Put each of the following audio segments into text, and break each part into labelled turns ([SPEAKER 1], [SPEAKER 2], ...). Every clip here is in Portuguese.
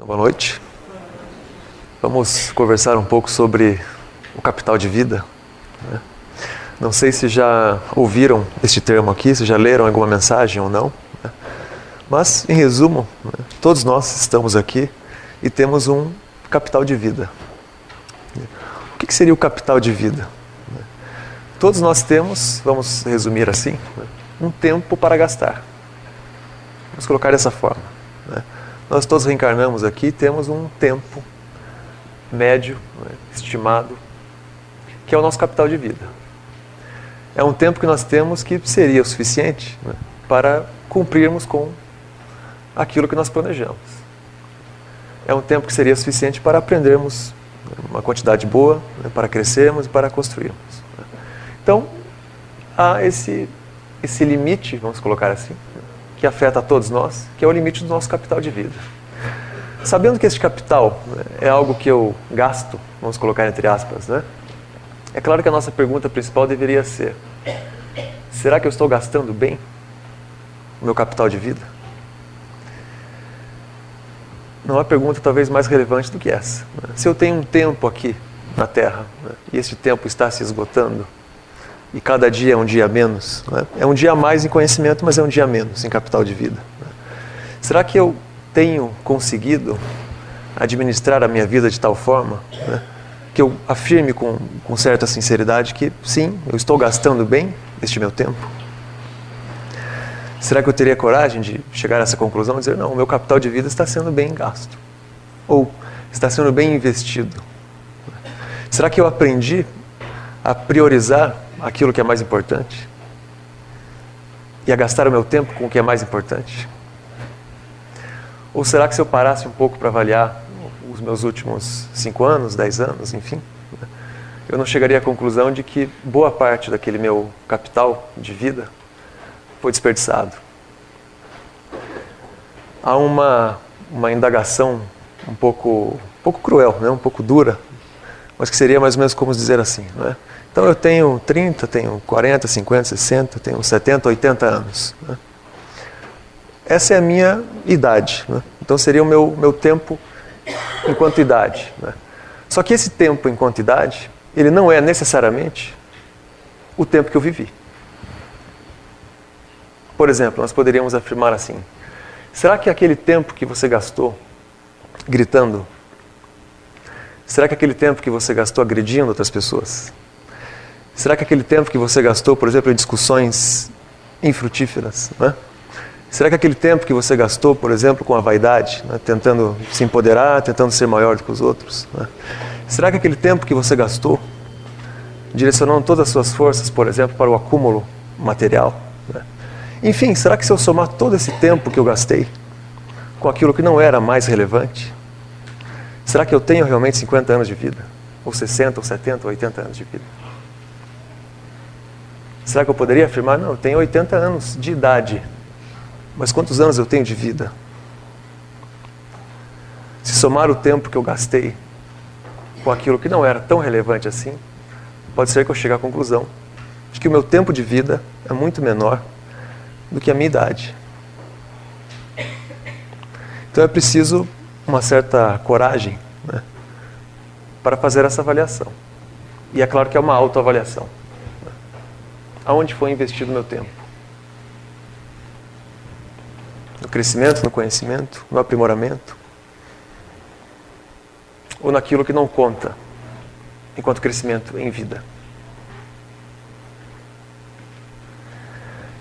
[SPEAKER 1] Então, boa noite. Vamos conversar um pouco sobre o capital de vida. Né? Não sei se já ouviram este termo aqui, se já leram alguma mensagem ou não. Né? Mas, em resumo, né? todos nós estamos aqui e temos um capital de vida. O que seria o capital de vida? Todos nós temos, vamos resumir assim, um tempo para gastar. Vamos colocar dessa forma. Né? Nós todos reencarnamos aqui e temos um tempo médio, né, estimado, que é o nosso capital de vida. É um tempo que nós temos que seria o suficiente né, para cumprirmos com aquilo que nós planejamos. É um tempo que seria suficiente para aprendermos uma quantidade boa, né, para crescermos e para construirmos. Né. Então, há esse, esse limite, vamos colocar assim, que afeta a todos nós, que é o limite do nosso capital de vida. Sabendo que esse capital né, é algo que eu gasto, vamos colocar entre aspas, né? É claro que a nossa pergunta principal deveria ser: será que eu estou gastando bem o meu capital de vida? Não há pergunta talvez mais relevante do que essa. Né? Se eu tenho um tempo aqui na Terra né, e esse tempo está se esgotando, e cada dia é um dia menos. Né? É um dia a mais em conhecimento, mas é um dia menos em capital de vida. Né? Será que eu tenho conseguido administrar a minha vida de tal forma né, que eu afirme com, com certa sinceridade que sim, eu estou gastando bem este meu tempo? Será que eu teria coragem de chegar a essa conclusão e dizer: não, o meu capital de vida está sendo bem gasto? Ou está sendo bem investido? Será que eu aprendi a priorizar aquilo que é mais importante e a gastar o meu tempo com o que é mais importante? Ou será que se eu parasse um pouco para avaliar os meus últimos cinco anos, dez anos, enfim, eu não chegaria à conclusão de que boa parte daquele meu capital de vida foi desperdiçado? Há uma, uma indagação um pouco, um pouco cruel, né? um pouco dura, mas que seria mais ou menos como dizer assim, não é? Então eu tenho 30, tenho 40, 50, 60, tenho 70, 80 anos. Né? Essa é a minha idade. Né? Então seria o meu, meu tempo enquanto idade. Né? Só que esse tempo enquanto idade, ele não é necessariamente o tempo que eu vivi. Por exemplo, nós poderíamos afirmar assim: será que aquele tempo que você gastou gritando, será que aquele tempo que você gastou agredindo outras pessoas, Será que aquele tempo que você gastou, por exemplo, em discussões infrutíferas, né? Será que aquele tempo que você gastou, por exemplo, com a vaidade, né? tentando se empoderar, tentando ser maior do que os outros, né? será que aquele tempo que você gastou, direcionando todas as suas forças, por exemplo, para o acúmulo material, né? enfim, será que se eu somar todo esse tempo que eu gastei com aquilo que não era mais relevante, será que eu tenho realmente 50 anos de vida? Ou 60, ou 70, ou 80 anos de vida? Será que eu poderia afirmar? Não, eu tenho 80 anos de idade. Mas quantos anos eu tenho de vida? Se somar o tempo que eu gastei com aquilo que não era tão relevante assim, pode ser que eu chegue à conclusão de que o meu tempo de vida é muito menor do que a minha idade. Então é preciso uma certa coragem né, para fazer essa avaliação. E é claro que é uma autoavaliação aonde foi investido meu tempo? No crescimento, no conhecimento, no aprimoramento? Ou naquilo que não conta enquanto crescimento em vida?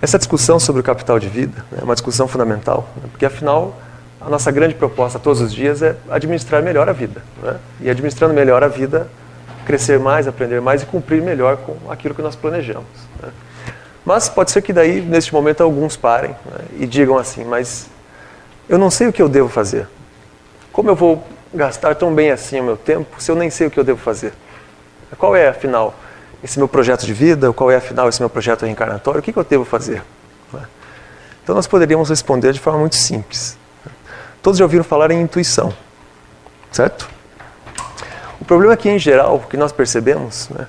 [SPEAKER 1] Essa discussão sobre o capital de vida é uma discussão fundamental, né? porque afinal a nossa grande proposta todos os dias é administrar melhor a vida. Né? E administrando melhor a vida, crescer mais, aprender mais e cumprir melhor com aquilo que nós planejamos. Né? Mas pode ser que daí, neste momento, alguns parem né, e digam assim: Mas eu não sei o que eu devo fazer. Como eu vou gastar tão bem assim o meu tempo se eu nem sei o que eu devo fazer? Qual é, afinal, esse meu projeto de vida? Qual é, afinal, esse meu projeto reencarnatório? O que, que eu devo fazer? Né? Então, nós poderíamos responder de forma muito simples. Todos já ouviram falar em intuição, certo? O problema é que, em geral, o que nós percebemos né,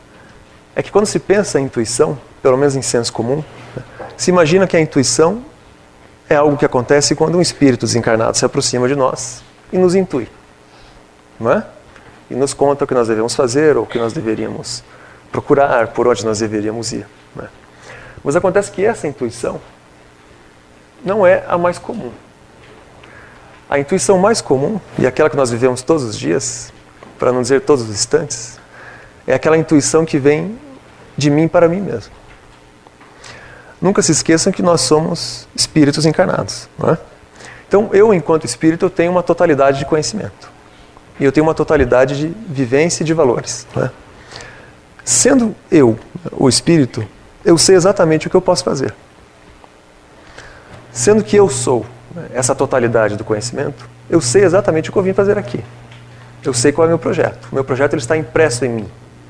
[SPEAKER 1] é que quando se pensa em intuição, pelo menos em senso comum, né, se imagina que a intuição é algo que acontece quando um espírito desencarnado se aproxima de nós e nos intui. Não é? E nos conta o que nós devemos fazer ou o que nós deveríamos procurar, por onde nós deveríamos ir. É? Mas acontece que essa intuição não é a mais comum. A intuição mais comum, e aquela que nós vivemos todos os dias, para não dizer todos os instantes, é aquela intuição que vem de mim para mim mesmo. Nunca se esqueçam que nós somos espíritos encarnados. É? Então, eu, enquanto espírito, tenho uma totalidade de conhecimento. E eu tenho uma totalidade de vivência e de valores. É? Sendo eu o espírito, eu sei exatamente o que eu posso fazer. Sendo que eu sou essa totalidade do conhecimento, eu sei exatamente o que eu vim fazer aqui. Eu sei qual é o meu projeto. O meu projeto ele está impresso em mim.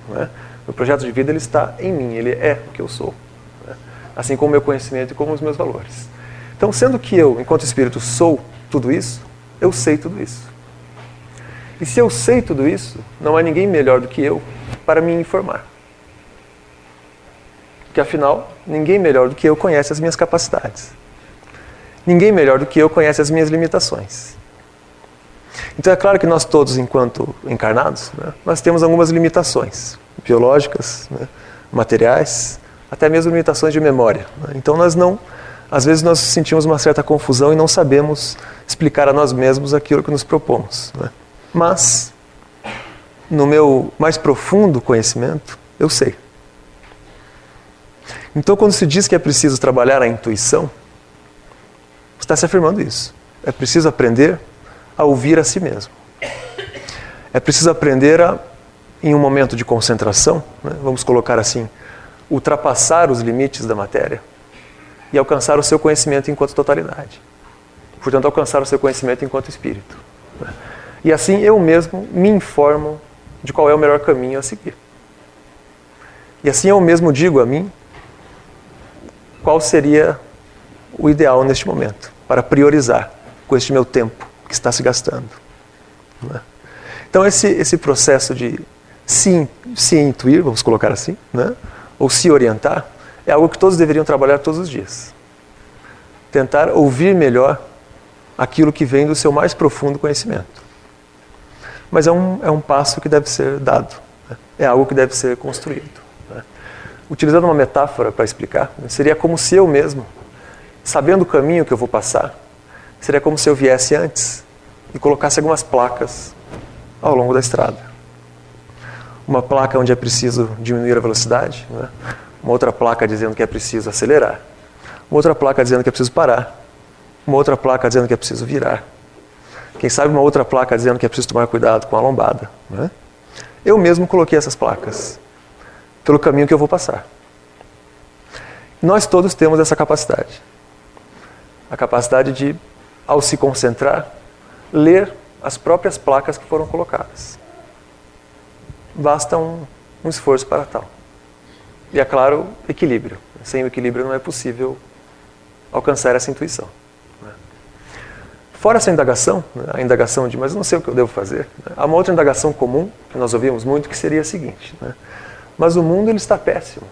[SPEAKER 1] Não é? O projeto de vida ele está em mim, ele é o que eu sou. Né? Assim como o meu conhecimento e como os meus valores. Então, sendo que eu, enquanto espírito, sou tudo isso, eu sei tudo isso. E se eu sei tudo isso, não há ninguém melhor do que eu para me informar. Porque afinal, ninguém melhor do que eu conhece as minhas capacidades. Ninguém melhor do que eu conhece as minhas limitações. Então é claro que nós todos, enquanto encarnados, né, nós temos algumas limitações biológicas, né, materiais, até mesmo limitações de memória. Né. Então nós não, às vezes nós sentimos uma certa confusão e não sabemos explicar a nós mesmos aquilo que nos propomos. Né. Mas no meu mais profundo conhecimento, eu sei. Então quando se diz que é preciso trabalhar a intuição, está se afirmando isso. É preciso aprender a ouvir a si mesmo. É preciso aprender a, em um momento de concentração, né, vamos colocar assim, ultrapassar os limites da matéria e alcançar o seu conhecimento enquanto totalidade. Portanto, alcançar o seu conhecimento enquanto espírito. Né. E assim eu mesmo me informo de qual é o melhor caminho a seguir. E assim eu mesmo digo a mim qual seria o ideal neste momento para priorizar com este meu tempo que está se gastando. É? Então, esse, esse processo de se, se intuir, vamos colocar assim, né? ou se orientar, é algo que todos deveriam trabalhar todos os dias. Tentar ouvir melhor aquilo que vem do seu mais profundo conhecimento. Mas é um, é um passo que deve ser dado, né? é algo que deve ser construído. Né? Utilizando uma metáfora para explicar, seria como se eu mesmo, sabendo o caminho que eu vou passar, Seria como se eu viesse antes e colocasse algumas placas ao longo da estrada. Uma placa onde é preciso diminuir a velocidade, né? uma outra placa dizendo que é preciso acelerar, uma outra placa dizendo que é preciso parar, uma outra placa dizendo que é preciso virar. Quem sabe uma outra placa dizendo que é preciso tomar cuidado com a lombada. Né? Eu mesmo coloquei essas placas pelo caminho que eu vou passar. Nós todos temos essa capacidade. A capacidade de ao se concentrar, ler as próprias placas que foram colocadas. Basta um, um esforço para tal. E é claro, equilíbrio. Sem o equilíbrio não é possível alcançar essa intuição. Né? Fora essa indagação, né, a indagação de, mas não sei o que eu devo fazer, né? há uma outra indagação comum, que nós ouvimos muito, que seria a seguinte: né? mas o mundo ele está péssimo.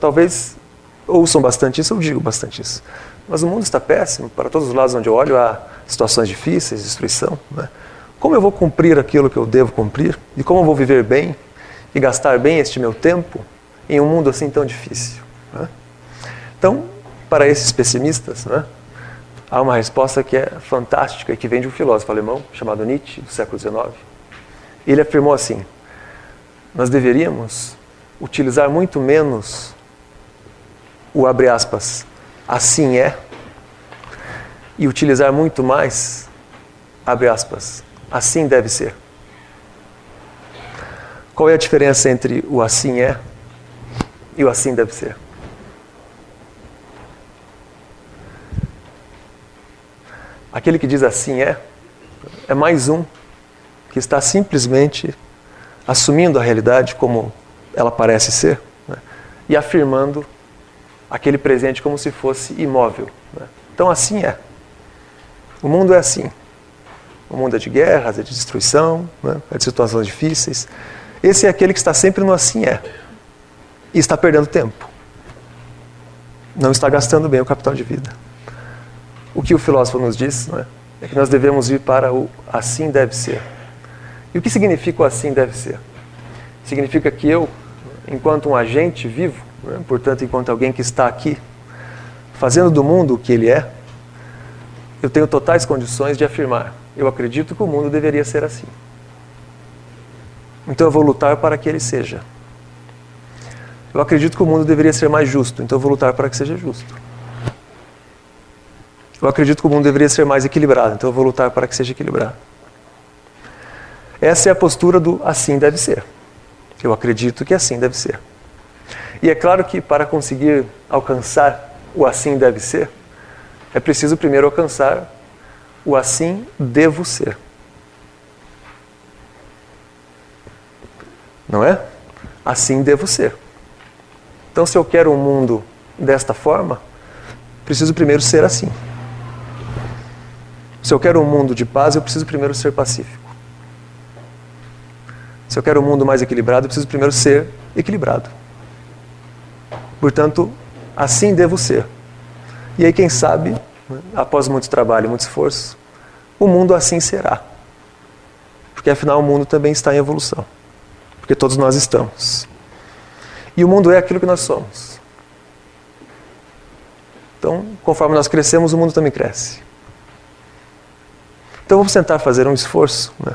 [SPEAKER 1] Talvez ouçam bastante isso, eu digo bastante isso. Mas o mundo está péssimo, para todos os lados onde eu olho há situações difíceis, destruição. Né? Como eu vou cumprir aquilo que eu devo cumprir? E como eu vou viver bem e gastar bem este meu tempo em um mundo assim tão difícil? Né? Então, para esses pessimistas, né, há uma resposta que é fantástica e que vem de um filósofo alemão chamado Nietzsche, do século XIX. Ele afirmou assim: nós deveríamos utilizar muito menos o abre aspas assim é, e utilizar muito mais, abre aspas, assim deve ser. Qual é a diferença entre o assim é e o assim deve ser? Aquele que diz assim é, é mais um que está simplesmente assumindo a realidade como ela parece ser né? e afirmando aquele presente como se fosse imóvel. Né? Então, assim é. O mundo é assim. O mundo é de guerras, é de destruição, né? é de situações difíceis. Esse é aquele que está sempre no assim é. E está perdendo tempo. Não está gastando bem o capital de vida. O que o filósofo nos diz é? é que nós devemos ir para o assim deve ser. E o que significa o assim deve ser? Significa que eu, enquanto um agente vivo, né, portanto, enquanto alguém que está aqui, fazendo do mundo o que ele é, eu tenho totais condições de afirmar: eu acredito que o mundo deveria ser assim. Então eu vou lutar para que ele seja. Eu acredito que o mundo deveria ser mais justo, então eu vou lutar para que seja justo. Eu acredito que o mundo deveria ser mais equilibrado, então eu vou lutar para que seja equilibrado. Essa é a postura do assim deve ser. Eu acredito que assim deve ser. E é claro que para conseguir alcançar o assim deve ser, é preciso primeiro alcançar o assim devo ser. Não é? Assim devo ser. Então, se eu quero um mundo desta forma, preciso primeiro ser assim. Se eu quero um mundo de paz, eu preciso primeiro ser pacífico. Se eu quero um mundo mais equilibrado, eu preciso primeiro ser equilibrado. Portanto, assim devo ser. E aí, quem sabe, né, após muito trabalho e muito esforço, o mundo assim será. Porque afinal o mundo também está em evolução. Porque todos nós estamos. E o mundo é aquilo que nós somos. Então, conforme nós crescemos, o mundo também cresce. Então vamos tentar fazer um esforço né?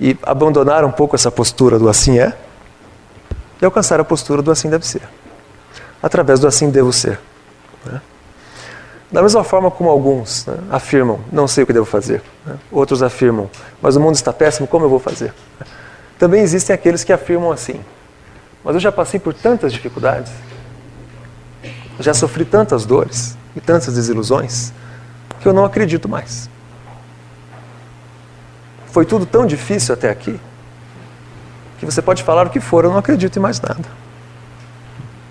[SPEAKER 1] e abandonar um pouco essa postura do assim é e alcançar a postura do assim deve ser, através do assim devo ser. Né? Da mesma forma como alguns né, afirmam, não sei o que devo fazer, né? outros afirmam, mas o mundo está péssimo, como eu vou fazer? Também existem aqueles que afirmam assim, mas eu já passei por tantas dificuldades, já sofri tantas dores e tantas desilusões, que eu não acredito mais. Foi tudo tão difícil até aqui, que você pode falar o que for, eu não acredito em mais nada.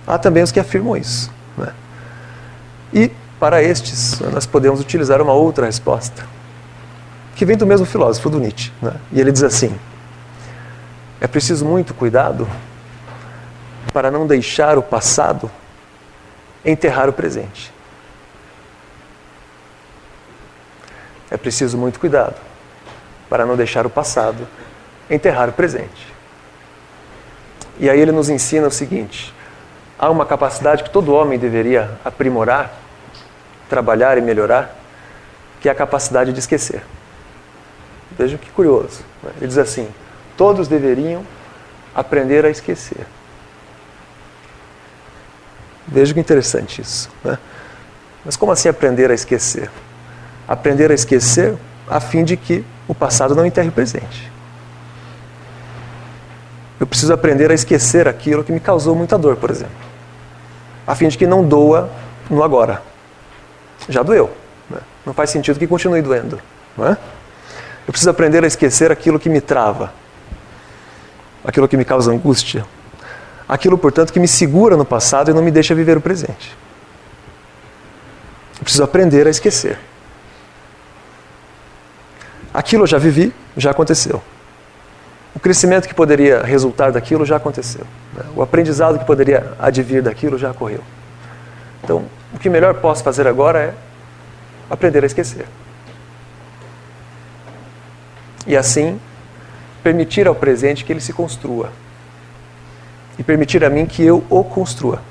[SPEAKER 1] Há também os que afirmam isso. Né? E para estes, nós podemos utilizar uma outra resposta, que vem do mesmo filósofo, do Nietzsche. Né? E ele diz assim: é preciso muito cuidado para não deixar o passado enterrar o presente. É preciso muito cuidado para não deixar o passado enterrar o presente. E aí ele nos ensina o seguinte: há uma capacidade que todo homem deveria aprimorar trabalhar e melhorar, que é a capacidade de esquecer. Veja que curioso. Né? Ele diz assim: todos deveriam aprender a esquecer. Veja que interessante isso. Né? Mas como assim aprender a esquecer? Aprender a esquecer a fim de que o passado não enterre o presente. Eu preciso aprender a esquecer aquilo que me causou muita dor, por exemplo, a fim de que não doa no agora já doeu. Né? Não faz sentido que continue doendo. Não é? Eu preciso aprender a esquecer aquilo que me trava, aquilo que me causa angústia, aquilo, portanto, que me segura no passado e não me deixa viver o presente. Eu preciso aprender a esquecer. Aquilo eu já vivi, já aconteceu. O crescimento que poderia resultar daquilo já aconteceu. Né? O aprendizado que poderia advir daquilo já ocorreu. Então, o que melhor posso fazer agora é aprender a esquecer. E assim, permitir ao presente que ele se construa. E permitir a mim que eu o construa.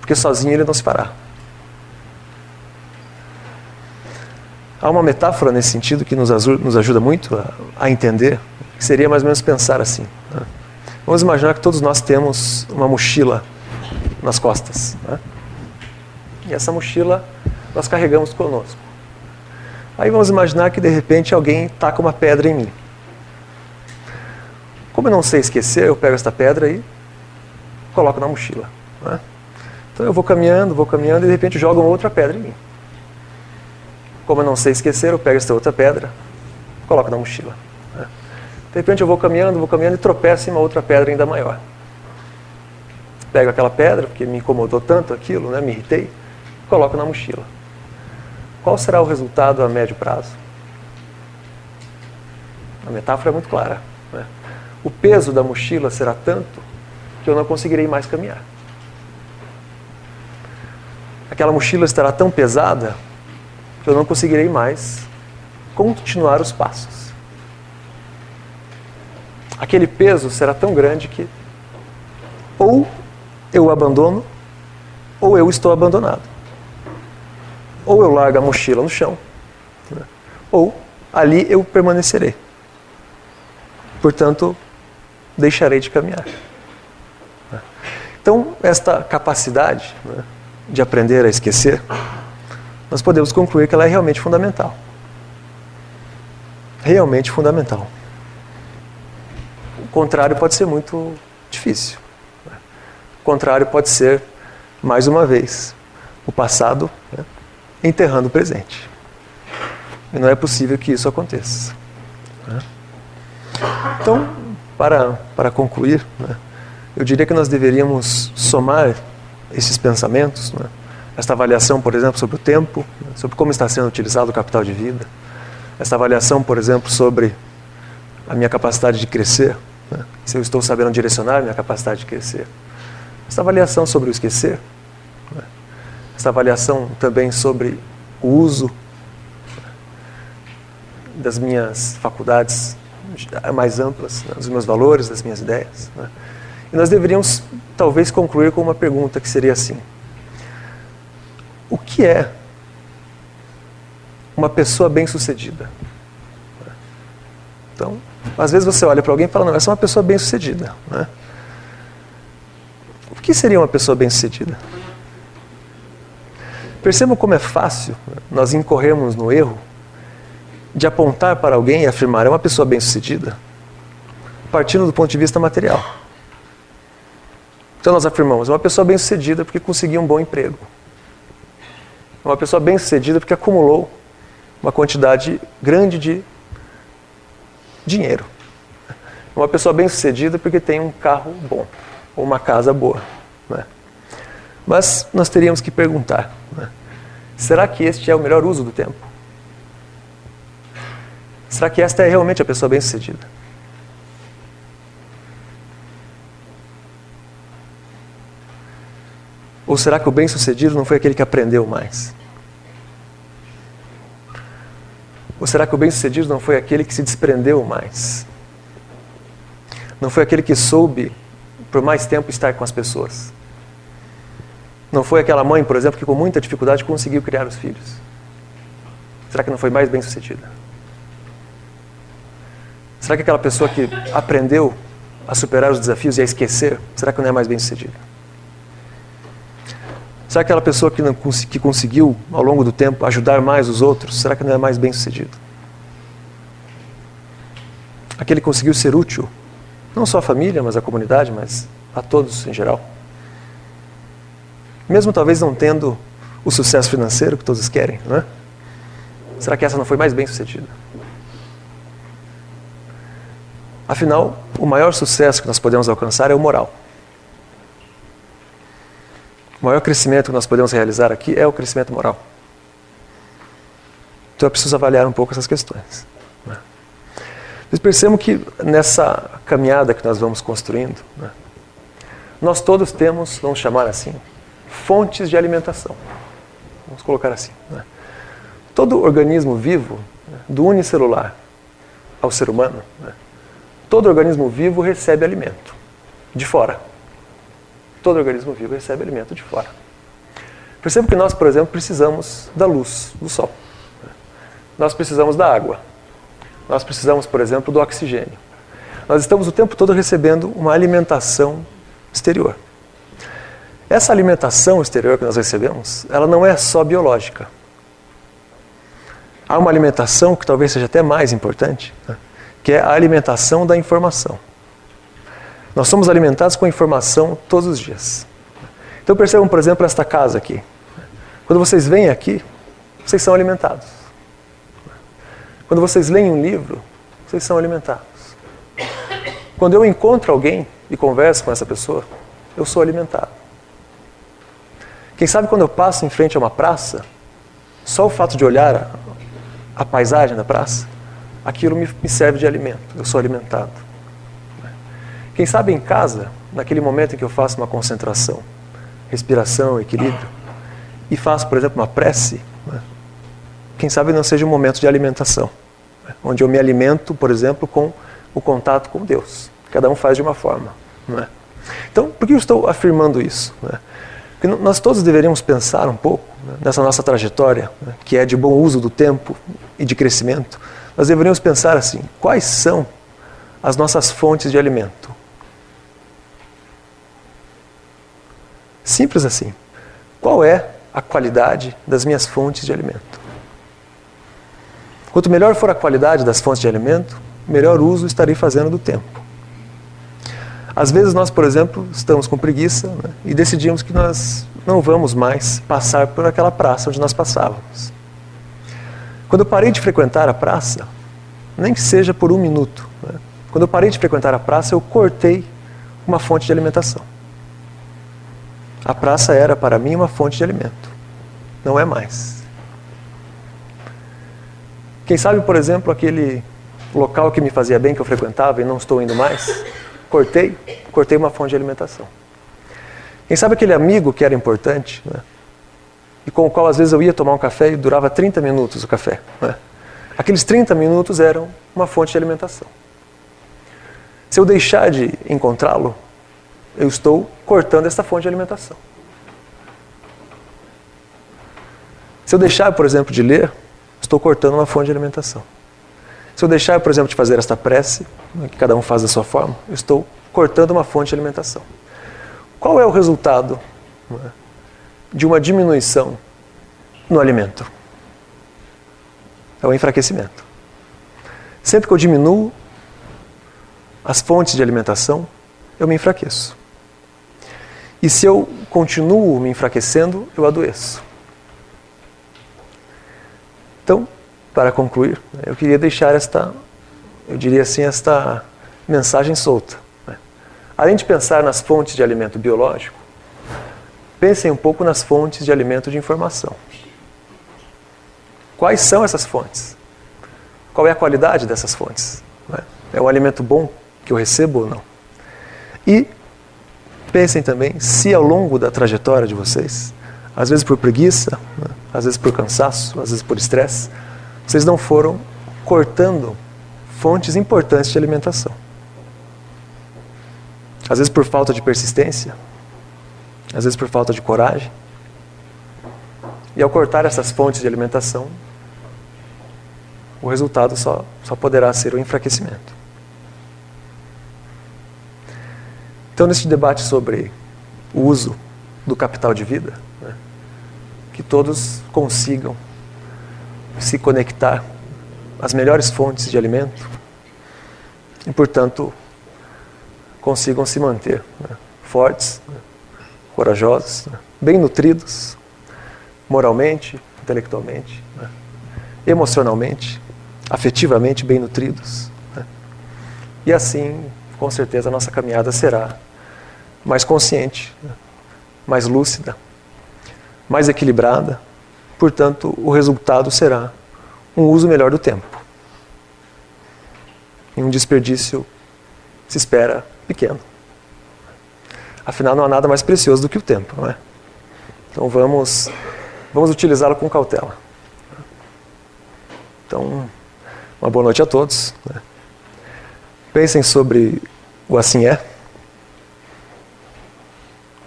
[SPEAKER 1] Porque sozinho ele não se fará. Há uma metáfora nesse sentido que nos, ajuda muito a, entender, seria mais ou menos pensar assim. Né? Vamos imaginar que todos nós temos uma mochila nas costas. Né? E essa mochila nós carregamos conosco. Aí vamos imaginar que de repente alguém taca uma pedra em mim. Como eu não sei esquecer, eu pego esta pedra e coloco na mochila. Né? Então eu vou caminhando, vou caminhando e de repente jogam outra pedra em mim. Como eu não sei esquecer, eu pego esta outra pedra, coloco na mochila. De repente eu vou caminhando, vou caminhando e tropeço em uma outra pedra ainda maior. Pego aquela pedra, porque me incomodou tanto aquilo, né? me irritei, coloco na mochila. Qual será o resultado a médio prazo? A metáfora é muito clara. Né? O peso da mochila será tanto que eu não conseguirei mais caminhar. Aquela mochila estará tão pesada que eu não conseguirei mais continuar os passos. Aquele peso será tão grande que ou eu abandono ou eu estou abandonado. Ou eu largo a mochila no chão, né? ou ali eu permanecerei. Portanto, deixarei de caminhar. Então, esta capacidade né, de aprender a esquecer, nós podemos concluir que ela é realmente fundamental. Realmente fundamental. O contrário pode ser muito difícil. O contrário pode ser, mais uma vez, o passado né, enterrando o presente. E não é possível que isso aconteça. Né? Então, para, para concluir, né, eu diria que nós deveríamos somar esses pensamentos, né, esta avaliação, por exemplo, sobre o tempo, né, sobre como está sendo utilizado o capital de vida, esta avaliação, por exemplo, sobre a minha capacidade de crescer, né, se eu estou sabendo direcionar minha capacidade de crescer, esta avaliação sobre o esquecer, né, esta avaliação também sobre o uso das minhas faculdades mais amplas, né, dos meus valores, das minhas ideias. Né? E nós deveríamos talvez concluir com uma pergunta que seria assim: O que é uma pessoa bem-sucedida? Então, às vezes você olha para alguém e fala: Não, essa é uma pessoa bem-sucedida. Né? O que seria uma pessoa bem-sucedida? Percebam como é fácil nós incorrermos no erro de apontar para alguém e afirmar é uma pessoa bem-sucedida, partindo do ponto de vista material. Então nós afirmamos, é uma pessoa bem-sucedida porque conseguiu um bom emprego. É uma pessoa bem-sucedida porque acumulou uma quantidade grande de dinheiro. Uma pessoa bem-sucedida porque tem um carro bom ou uma casa boa. Né? Mas nós teríamos que perguntar: né? será que este é o melhor uso do tempo? Será que esta é realmente a pessoa bem-sucedida? Ou será que o bem-sucedido não foi aquele que aprendeu mais? Ou será que o bem-sucedido não foi aquele que se desprendeu mais? Não foi aquele que soube por mais tempo estar com as pessoas? Não foi aquela mãe, por exemplo, que com muita dificuldade conseguiu criar os filhos? Será que não foi mais bem-sucedida? Será que aquela pessoa que aprendeu a superar os desafios e a esquecer, será que não é mais bem sucedida? Será que aquela pessoa que, não, que conseguiu, ao longo do tempo, ajudar mais os outros, será que não é mais bem sucedido? Aquele que conseguiu ser útil, não só à família, mas à comunidade, mas a todos em geral. Mesmo talvez não tendo o sucesso financeiro que todos querem, não é? Será que essa não foi mais bem sucedida? Afinal, o maior sucesso que nós podemos alcançar é o moral. O maior crescimento que nós podemos realizar aqui é o crescimento moral. Então é preciso avaliar um pouco essas questões. Né? Mas percebam que nessa caminhada que nós vamos construindo, né, nós todos temos, vamos chamar assim, fontes de alimentação. Vamos colocar assim. Né? Todo organismo vivo, né, do unicelular ao ser humano, né, Todo organismo vivo recebe alimento de fora. Todo organismo vivo recebe alimento de fora. Perceba que nós, por exemplo, precisamos da luz, do sol. Nós precisamos da água. Nós precisamos, por exemplo, do oxigênio. Nós estamos o tempo todo recebendo uma alimentação exterior. Essa alimentação exterior que nós recebemos, ela não é só biológica. Há uma alimentação que talvez seja até mais importante, né? que é a alimentação da informação. Nós somos alimentados com informação todos os dias. Então percebam, por exemplo, esta casa aqui. Quando vocês vêm aqui, vocês são alimentados. Quando vocês leem um livro, vocês são alimentados. Quando eu encontro alguém e converso com essa pessoa, eu sou alimentado. Quem sabe quando eu passo em frente a uma praça, só o fato de olhar a, a paisagem da praça, aquilo me, me serve de alimento, eu sou alimentado. Quem sabe em casa, naquele momento em que eu faço uma concentração, respiração, equilíbrio, e faço, por exemplo, uma prece, né? quem sabe não seja um momento de alimentação, né? onde eu me alimento, por exemplo, com o contato com Deus. Cada um faz de uma forma. Não é? Então, por que eu estou afirmando isso? Né? Porque nós todos deveríamos pensar um pouco né, nessa nossa trajetória, né, que é de bom uso do tempo e de crescimento. Nós deveríamos pensar assim: quais são as nossas fontes de alimento? Simples assim. Qual é a qualidade das minhas fontes de alimento? Quanto melhor for a qualidade das fontes de alimento, melhor uso estarei fazendo do tempo. Às vezes nós, por exemplo, estamos com preguiça né, e decidimos que nós não vamos mais passar por aquela praça onde nós passávamos. Quando eu parei de frequentar a praça, nem que seja por um minuto, né, quando eu parei de frequentar a praça, eu cortei uma fonte de alimentação. A praça era para mim uma fonte de alimento, não é mais. Quem sabe, por exemplo, aquele local que me fazia bem, que eu frequentava e não estou indo mais, cortei, cortei uma fonte de alimentação. Quem sabe aquele amigo que era importante, né? e com o qual às vezes eu ia tomar um café e durava 30 minutos o café. Né? Aqueles 30 minutos eram uma fonte de alimentação. Se eu deixar de encontrá-lo, eu estou cortando essa fonte de alimentação. Se eu deixar, por exemplo, de ler, estou cortando uma fonte de alimentação. Se eu deixar, por exemplo, de fazer esta prece, né, que cada um faz da sua forma, eu estou cortando uma fonte de alimentação. Qual é o resultado né, de uma diminuição no alimento? É o enfraquecimento. Sempre que eu diminuo as fontes de alimentação, eu me enfraqueço. E se eu continuo me enfraquecendo, eu adoeço. Então, para concluir, eu queria deixar esta, eu diria assim, esta mensagem solta. Né? Além de pensar nas fontes de alimento biológico, pensem um pouco nas fontes de alimento de informação. Quais são essas fontes? Qual é a qualidade dessas fontes? Né? É um alimento bom que eu recebo ou não? E pensem também se ao longo da trajetória de vocês, às vezes por preguiça, né? às vezes por cansaço, às vezes por estresse, vocês não foram cortando fontes importantes de alimentação. Às vezes por falta de persistência, às vezes por falta de coragem. E ao cortar essas fontes de alimentação, o resultado só, só poderá ser o enfraquecimento. Então, neste debate sobre o uso do capital de vida, né, que todos consigam se conectar às melhores fontes de alimento e, portanto, consigam se manter né, fortes, né, corajosos, né, bem nutridos, moralmente, intelectualmente, né, emocionalmente, afetivamente bem nutridos. Né. E assim, com certeza, a nossa caminhada será mais consciente, mais lúcida, mais equilibrada portanto, o resultado será um uso melhor do tempo. E um desperdício se espera pequeno. Afinal, não há nada mais precioso do que o tempo, não é? Então vamos, vamos utilizá-lo com cautela. Então, uma boa noite a todos. Né? Pensem sobre o assim é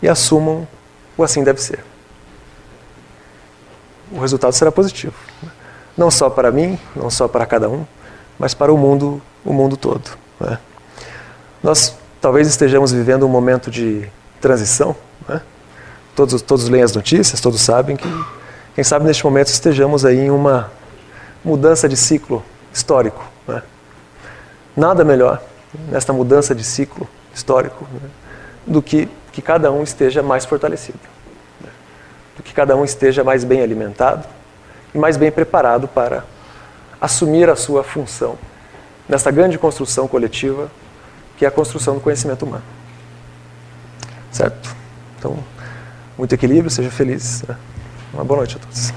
[SPEAKER 1] e assumam o assim deve ser o resultado será positivo. Não só para mim, não só para cada um, mas para o mundo, o mundo todo. Né? Nós talvez estejamos vivendo um momento de transição. Né? Todos, todos leem as notícias, todos sabem que, quem sabe neste momento estejamos aí em uma mudança de ciclo histórico. Né? Nada melhor nesta mudança de ciclo histórico né? do que que cada um esteja mais fortalecido que cada um esteja mais bem alimentado e mais bem preparado para assumir a sua função nesta grande construção coletiva que é a construção do conhecimento humano. Certo? Então, muito equilíbrio, seja feliz. Né? Uma boa noite a todos.